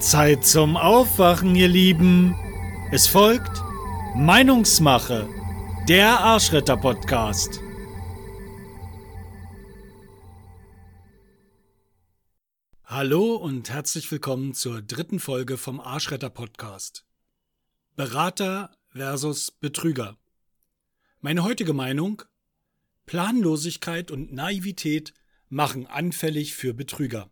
Zeit zum Aufwachen, ihr Lieben. Es folgt Meinungsmache, der Arschretter-Podcast. Hallo und herzlich willkommen zur dritten Folge vom Arschretter-Podcast. Berater versus Betrüger. Meine heutige Meinung? Planlosigkeit und Naivität machen anfällig für Betrüger.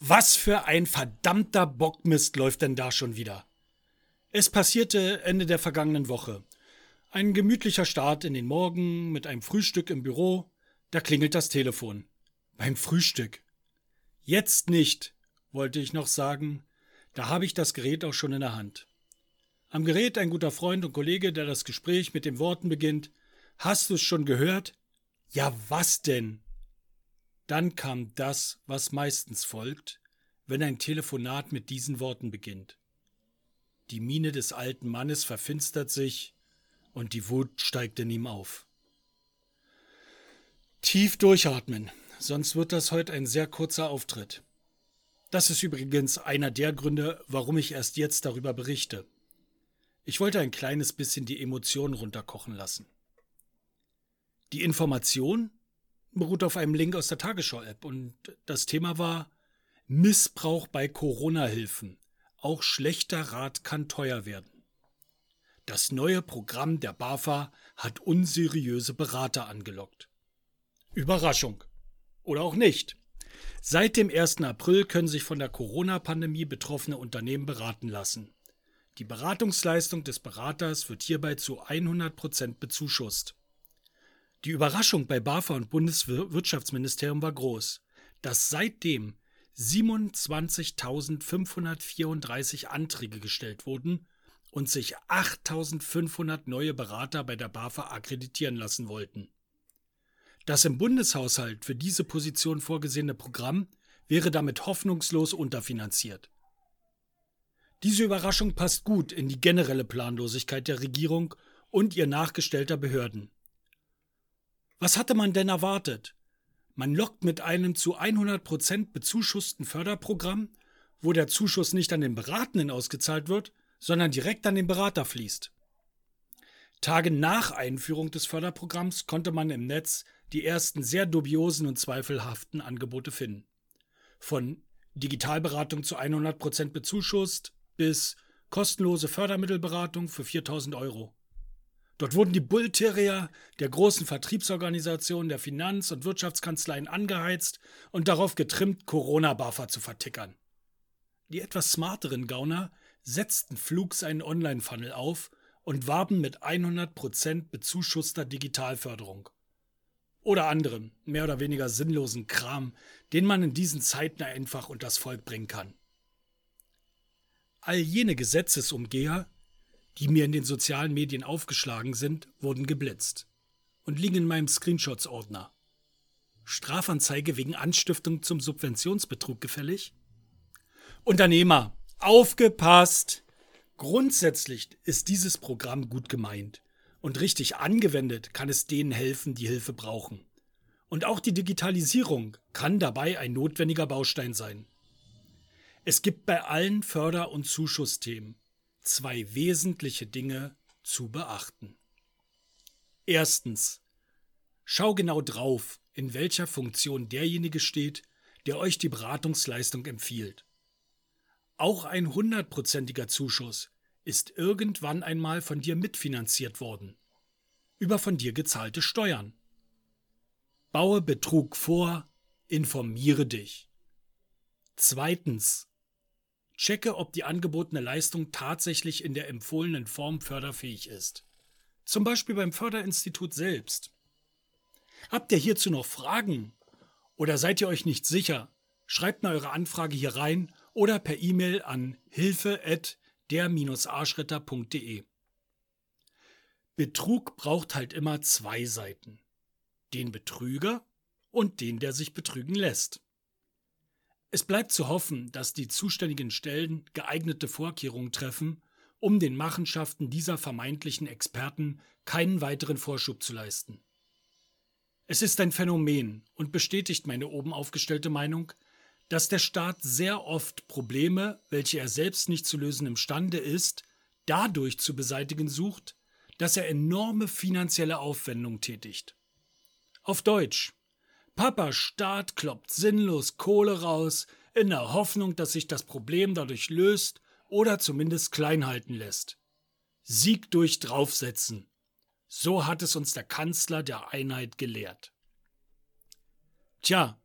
Was für ein verdammter Bockmist läuft denn da schon wieder? Es passierte Ende der vergangenen Woche. Ein gemütlicher Start in den Morgen mit einem Frühstück im Büro. Da klingelt das Telefon. Beim Frühstück. Jetzt nicht, wollte ich noch sagen. Da habe ich das Gerät auch schon in der Hand. Am Gerät ein guter Freund und Kollege, der das Gespräch mit den Worten beginnt. Hast du es schon gehört? Ja, was denn? Dann kam das, was meistens folgt, wenn ein Telefonat mit diesen Worten beginnt. Die Miene des alten Mannes verfinstert sich und die Wut steigt in ihm auf. Tief durchatmen, sonst wird das heute ein sehr kurzer Auftritt. Das ist übrigens einer der Gründe, warum ich erst jetzt darüber berichte. Ich wollte ein kleines bisschen die Emotionen runterkochen lassen. Die Information beruht auf einem Link aus der Tagesschau-App und das Thema war Missbrauch bei Corona-Hilfen. Auch schlechter Rat kann teuer werden. Das neue Programm der BAFA hat unseriöse Berater angelockt. Überraschung. Oder auch nicht. Seit dem 1. April können sich von der Corona-Pandemie betroffene Unternehmen beraten lassen. Die Beratungsleistung des Beraters wird hierbei zu 100 Prozent bezuschusst. Die Überraschung bei BAFA und Bundeswirtschaftsministerium war groß, dass seitdem 27.534 Anträge gestellt wurden und sich 8.500 neue Berater bei der BAFA akkreditieren lassen wollten. Das im Bundeshaushalt für diese Position vorgesehene Programm wäre damit hoffnungslos unterfinanziert. Diese Überraschung passt gut in die generelle Planlosigkeit der Regierung und ihr nachgestellter Behörden. Was hatte man denn erwartet? Man lockt mit einem zu 100% bezuschussten Förderprogramm, wo der Zuschuss nicht an den Beratenden ausgezahlt wird, sondern direkt an den Berater fließt. Tage nach Einführung des Förderprogramms konnte man im Netz die ersten sehr dubiosen und zweifelhaften Angebote finden. Von Digitalberatung zu 100% bezuschusst bis kostenlose Fördermittelberatung für 4000 Euro. Dort wurden die Bullterrier der großen Vertriebsorganisationen der Finanz- und Wirtschaftskanzleien angeheizt und darauf getrimmt, Corona-Buffer zu vertickern. Die etwas smarteren Gauner setzten flugs einen Online-Funnel auf und warben mit 100% bezuschusster Digitalförderung. Oder anderem, mehr oder weniger sinnlosen Kram, den man in diesen Zeiten einfach unters Volk bringen kann. All jene Gesetzesumgeher, die mir in den sozialen Medien aufgeschlagen sind, wurden geblitzt und liegen in meinem Screenshots-Ordner. Strafanzeige wegen Anstiftung zum Subventionsbetrug gefällig? Unternehmer, aufgepasst! Grundsätzlich ist dieses Programm gut gemeint und richtig angewendet kann es denen helfen, die Hilfe brauchen. Und auch die Digitalisierung kann dabei ein notwendiger Baustein sein. Es gibt bei allen Förder- und Zuschussthemen zwei wesentliche Dinge zu beachten. Erstens. Schau genau drauf, in welcher Funktion derjenige steht, der euch die Beratungsleistung empfiehlt. Auch ein hundertprozentiger Zuschuss ist irgendwann einmal von dir mitfinanziert worden. Über von dir gezahlte Steuern. Baue Betrug vor, informiere dich. Zweitens. Checke, ob die angebotene Leistung tatsächlich in der empfohlenen Form förderfähig ist. Zum Beispiel beim Förderinstitut selbst. Habt ihr hierzu noch Fragen? Oder seid ihr euch nicht sicher? Schreibt mir eure Anfrage hier rein oder per E-Mail an hilfe@der-arschritter.de. Betrug braucht halt immer zwei Seiten. Den Betrüger und den, der sich betrügen lässt. Es bleibt zu hoffen, dass die zuständigen Stellen geeignete Vorkehrungen treffen, um den Machenschaften dieser vermeintlichen Experten keinen weiteren Vorschub zu leisten. Es ist ein Phänomen und bestätigt meine oben aufgestellte Meinung, dass der Staat sehr oft Probleme, welche er selbst nicht zu lösen imstande ist, dadurch zu beseitigen sucht, dass er enorme finanzielle Aufwendungen tätigt. Auf Deutsch. Papa Staat kloppt sinnlos Kohle raus, in der Hoffnung, dass sich das Problem dadurch löst oder zumindest klein halten lässt. Sieg durch draufsetzen. So hat es uns der Kanzler der Einheit gelehrt. Tja,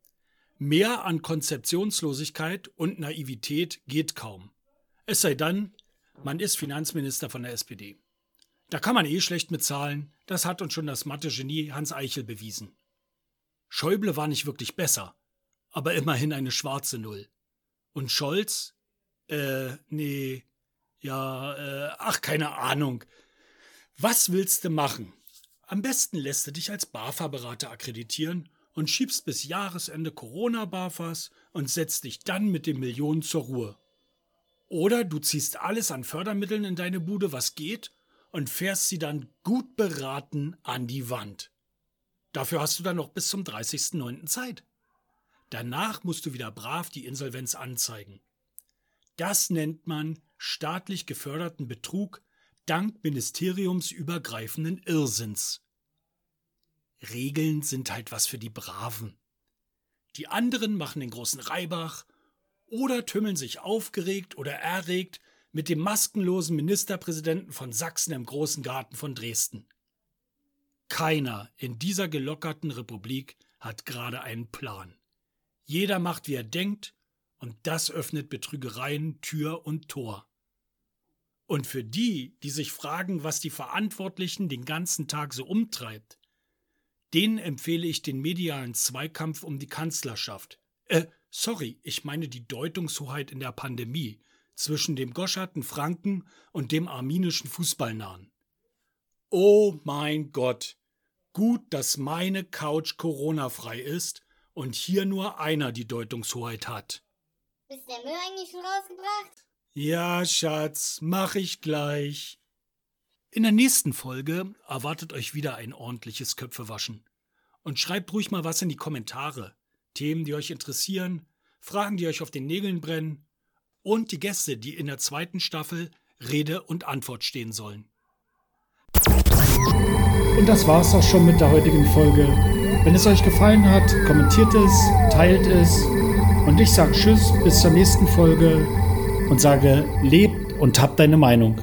mehr an Konzeptionslosigkeit und Naivität geht kaum. Es sei dann, man ist Finanzminister von der SPD. Da kann man eh schlecht mit Zahlen, das hat uns schon das Mathe-Genie Hans Eichel bewiesen. Schäuble war nicht wirklich besser, aber immerhin eine schwarze Null. Und Scholz? Äh, nee, ja, äh, ach, keine Ahnung. Was willst du machen? Am besten lässt du dich als BAFA-Berater akkreditieren und schiebst bis Jahresende Corona-BAFAs und setzt dich dann mit den Millionen zur Ruhe. Oder du ziehst alles an Fördermitteln in deine Bude, was geht, und fährst sie dann gut beraten an die Wand. Dafür hast du dann noch bis zum 30.09. Zeit. Danach musst du wieder brav die Insolvenz anzeigen. Das nennt man staatlich geförderten Betrug dank ministeriumsübergreifenden Irrsinns. Regeln sind halt was für die Braven. Die anderen machen den großen Reibach oder tümmeln sich aufgeregt oder erregt mit dem maskenlosen Ministerpräsidenten von Sachsen im großen Garten von Dresden. Keiner in dieser gelockerten Republik hat gerade einen Plan. Jeder macht, wie er denkt, und das öffnet Betrügereien Tür und Tor. Und für die, die sich fragen, was die Verantwortlichen den ganzen Tag so umtreibt, denen empfehle ich den medialen Zweikampf um die Kanzlerschaft. Äh, sorry, ich meine die Deutungshoheit in der Pandemie zwischen dem Goschatten Franken und dem arminischen Fußballnahen. Oh mein Gott, gut, dass meine Couch Corona-frei ist und hier nur einer die Deutungshoheit hat. Ist der Müll eigentlich schon rausgebracht? Ja, Schatz, mach ich gleich. In der nächsten Folge erwartet euch wieder ein ordentliches Köpfewaschen. Und schreibt ruhig mal was in die Kommentare. Themen, die euch interessieren, Fragen, die euch auf den Nägeln brennen und die Gäste, die in der zweiten Staffel Rede und Antwort stehen sollen. Und das war's auch schon mit der heutigen Folge. Wenn es euch gefallen hat, kommentiert es, teilt es und ich sage Tschüss bis zur nächsten Folge und sage, lebt und habt deine Meinung.